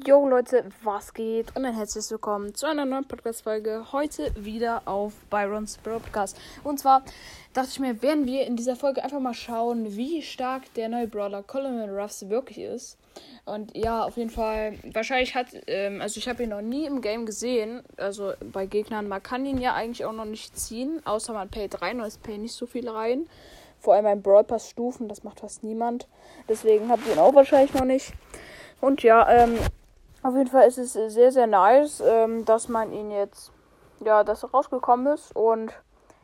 Yo Leute, was geht? Und ein herzliches Willkommen zu einer neuen Podcast-Folge. Heute wieder auf Byrons Broadcast. Und zwar dachte ich mir, werden wir in dieser Folge einfach mal schauen, wie stark der neue Brawler Colonel Ruffs wirklich ist. Und ja, auf jeden Fall, wahrscheinlich hat, ähm, also ich habe ihn noch nie im Game gesehen, also bei Gegnern. Man kann ihn ja eigentlich auch noch nicht ziehen, außer man payt rein und es pay nicht so viel rein. Vor allem beim Brawl Pass Stufen, das macht fast niemand. Deswegen habt ihr ihn auch wahrscheinlich noch nicht. Und ja, ähm, auf jeden Fall ist es sehr, sehr nice, ähm, dass man ihn jetzt, ja, dass er rausgekommen ist. Und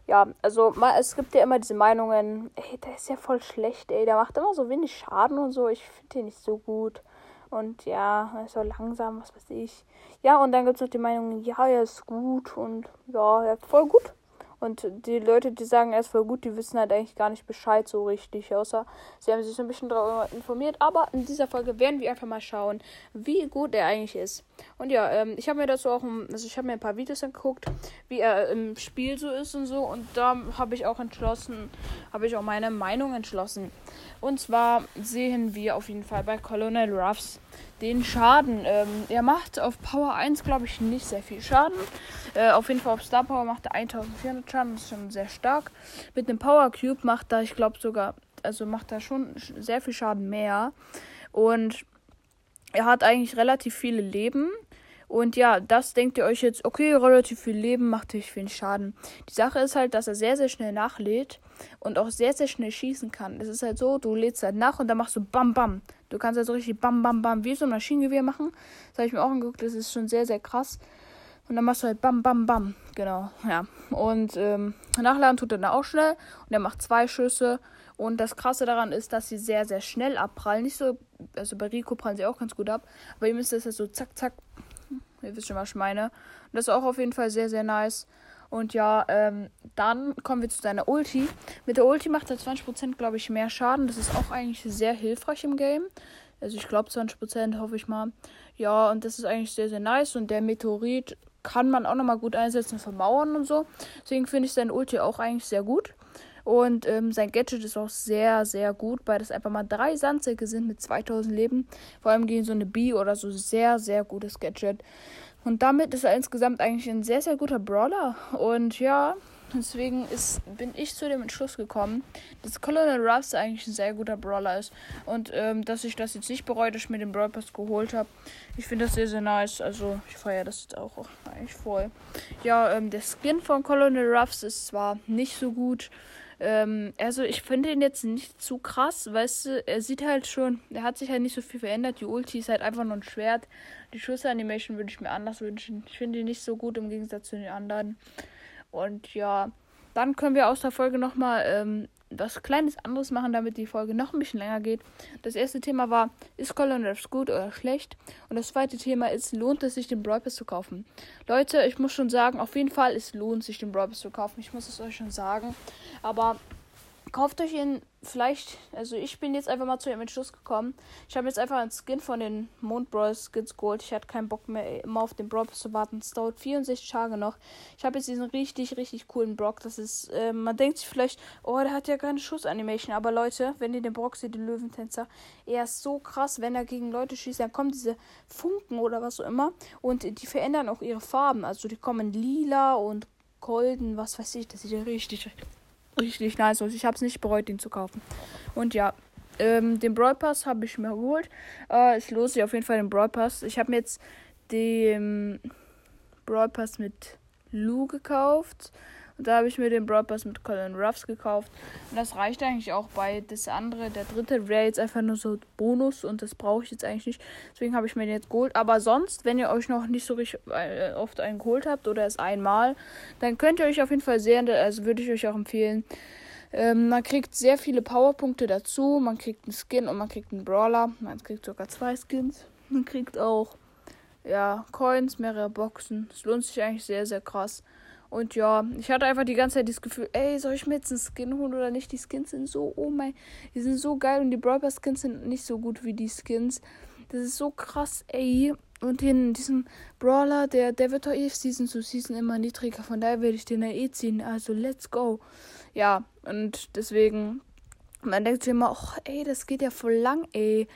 ja, also es gibt ja immer diese Meinungen, ey, der ist ja voll schlecht, ey, der macht immer so wenig Schaden und so. Ich finde den nicht so gut. Und ja, er ist so langsam, was weiß ich. Ja, und dann gibt es noch die Meinung, ja, er ist gut und ja, er ist voll gut. Und die Leute, die sagen, er ist voll gut, die wissen halt eigentlich gar nicht Bescheid so richtig, außer sie haben sich so ein bisschen darüber informiert. Aber in dieser Folge werden wir einfach mal schauen, wie gut er eigentlich ist. Und ja, ähm, ich habe mir dazu auch, also ich habe mir ein paar Videos angeguckt, wie er im Spiel so ist und so. Und da habe ich auch entschlossen, habe ich auch meine Meinung entschlossen. Und zwar sehen wir auf jeden Fall bei Colonel Ruffs den Schaden. Ähm, er macht auf Power 1, glaube ich, nicht sehr viel Schaden. Äh, auf jeden Fall auf Star Power macht er 1400 Das ist schon sehr stark. Mit dem Power Cube macht er, ich glaube sogar, also macht er schon sehr viel Schaden mehr. Und er hat eigentlich relativ viele Leben. Und ja, das denkt ihr euch jetzt, okay, relativ viel Leben macht nicht viel Schaden. Die Sache ist halt, dass er sehr, sehr schnell nachlädt und auch sehr, sehr schnell schießen kann. Es ist halt so, du lädst halt nach und dann machst du Bam Bam. Du kannst also richtig Bam Bam Bam wie so ein Maschinengewehr machen. Das habe ich mir auch angeguckt, das ist schon sehr, sehr krass. Und dann machst du halt Bam Bam Bam. Genau, ja. Und ähm, nachladen tut er dann auch schnell. Und er macht zwei Schüsse. Und das Krasse daran ist, dass sie sehr, sehr schnell abprallen. Nicht so, also bei Rico prallen sie auch ganz gut ab. Aber ihr müsst das halt so zack, zack Ihr wisst schon, was ich meine. Und das ist auch auf jeden Fall sehr, sehr nice. Und ja, ähm, dann kommen wir zu seiner Ulti. Mit der Ulti macht er 20%, glaube ich, mehr Schaden. Das ist auch eigentlich sehr hilfreich im Game. Also ich glaube 20%, hoffe ich mal. Ja, und das ist eigentlich sehr, sehr nice. Und der Meteorit kann man auch nochmal gut einsetzen für Mauern und so. Deswegen finde ich seine Ulti auch eigentlich sehr gut. Und ähm, sein Gadget ist auch sehr, sehr gut, weil das einfach mal drei Sandsäcke sind mit 2000 Leben. Vor allem gegen so eine B oder so sehr, sehr gutes Gadget. Und damit ist er insgesamt eigentlich ein sehr, sehr guter Brawler. Und ja, deswegen ist, bin ich zu dem Entschluss gekommen, dass Colonel Ruffs eigentlich ein sehr guter Brawler ist. Und ähm, dass ich das jetzt nicht bereue, dass ich mir den Brawl Pass geholt habe. Ich finde das sehr, sehr nice. Also ich feiere das jetzt auch eigentlich voll. Ja, ähm, der Skin von Colonel Ruffs ist zwar nicht so gut. Ähm, also ich finde ihn jetzt nicht zu krass, weißt du, er sieht halt schon, er hat sich halt nicht so viel verändert. Die Ulti ist halt einfach nur ein Schwert. Die Schussanimation würde ich mir anders wünschen. Ich finde ihn nicht so gut im Gegensatz zu den anderen. Und ja, dann können wir aus der Folge nochmal ähm, was kleines anderes machen, damit die Folge noch ein bisschen länger geht. Das erste Thema war, ist Colin Ruffs gut oder schlecht? Und das zweite Thema ist, lohnt es sich, den Brawl zu kaufen? Leute, ich muss schon sagen, auf jeden Fall, es lohnt sich, den Brawl zu kaufen. Ich muss es euch schon sagen. Aber kauft euch ihn vielleicht, also ich bin jetzt einfach mal zu dem Entschluss gekommen. Ich habe jetzt einfach einen Skin von den Mond Brawl Skins geholt. Ich hatte keinen Bock mehr immer auf den Brawl zu warten. Es dauert 64 Tage noch. Ich habe jetzt diesen richtig, richtig coolen Brock. Das ist, äh, man denkt sich vielleicht, oh, der hat ja keine Schussanimation. Aber Leute, wenn ihr den Brock seht, den Löwentänzer, er ist so krass, wenn er gegen Leute schießt, dann kommen diese Funken oder was auch immer. Und die verändern auch ihre Farben. Also die kommen lila und golden, was weiß ich. Das sieht ja richtig richtig nice aus. Ich habe es nicht bereut, den zu kaufen. Und ja, ähm, den Brawl Pass habe ich mir geholt. Äh, lohnt sich auf jeden Fall den Brawl Pass. Ich habe mir jetzt den Brawl Pass mit Lou gekauft. Und da habe ich mir den Brawl Pass mit Colin Ruffs gekauft. Und das reicht eigentlich auch bei. Das andere, der dritte, wäre jetzt einfach nur so Bonus und das brauche ich jetzt eigentlich nicht. Deswegen habe ich mir den jetzt geholt. Aber sonst, wenn ihr euch noch nicht so richtig äh, oft einen geholt habt oder es einmal, dann könnt ihr euch auf jeden Fall sehen. Also würde ich euch auch empfehlen. Ähm, man kriegt sehr viele Powerpunkte dazu. Man kriegt einen Skin und man kriegt einen Brawler. Man kriegt sogar zwei Skins. Man kriegt auch ja, Coins, mehrere Boxen. Es lohnt sich eigentlich sehr, sehr krass. Und ja, ich hatte einfach die ganze Zeit das Gefühl, ey, soll ich mir jetzt einen Skin holen oder nicht? Die Skins sind so, oh mein, die sind so geil und die Brawl Skins sind nicht so gut wie die Skins. Das ist so krass, ey. Und in diesem Brawler, der, der wird doch eh Season zu Season immer niedriger. Von daher werde ich den ja eh ziehen. Also, let's go. Ja, und deswegen, man denkt sich immer, oh, ey, das geht ja voll lang, ey.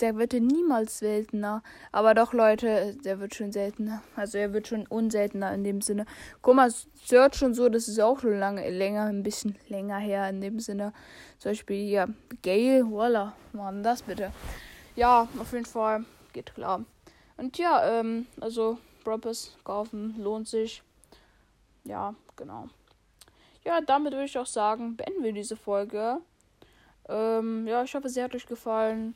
Der wird ja niemals seltener. Aber doch, Leute, der wird schon seltener. Also er wird schon unseltener in dem Sinne. Guck mal, Search und so, das ist auch schon lange, länger, ein bisschen länger her in dem Sinne. Zum Beispiel hier, Gale, voila, Mann, das bitte. Ja, auf jeden Fall, geht klar. Und ja, ähm, also, Broppers kaufen lohnt sich. Ja, genau. Ja, damit würde ich auch sagen, beenden wir diese Folge. Ähm, ja, ich hoffe, sie hat euch gefallen.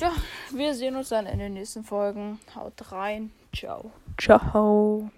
Ja, wir sehen uns dann in den nächsten Folgen. Haut rein. Ciao. Ciao.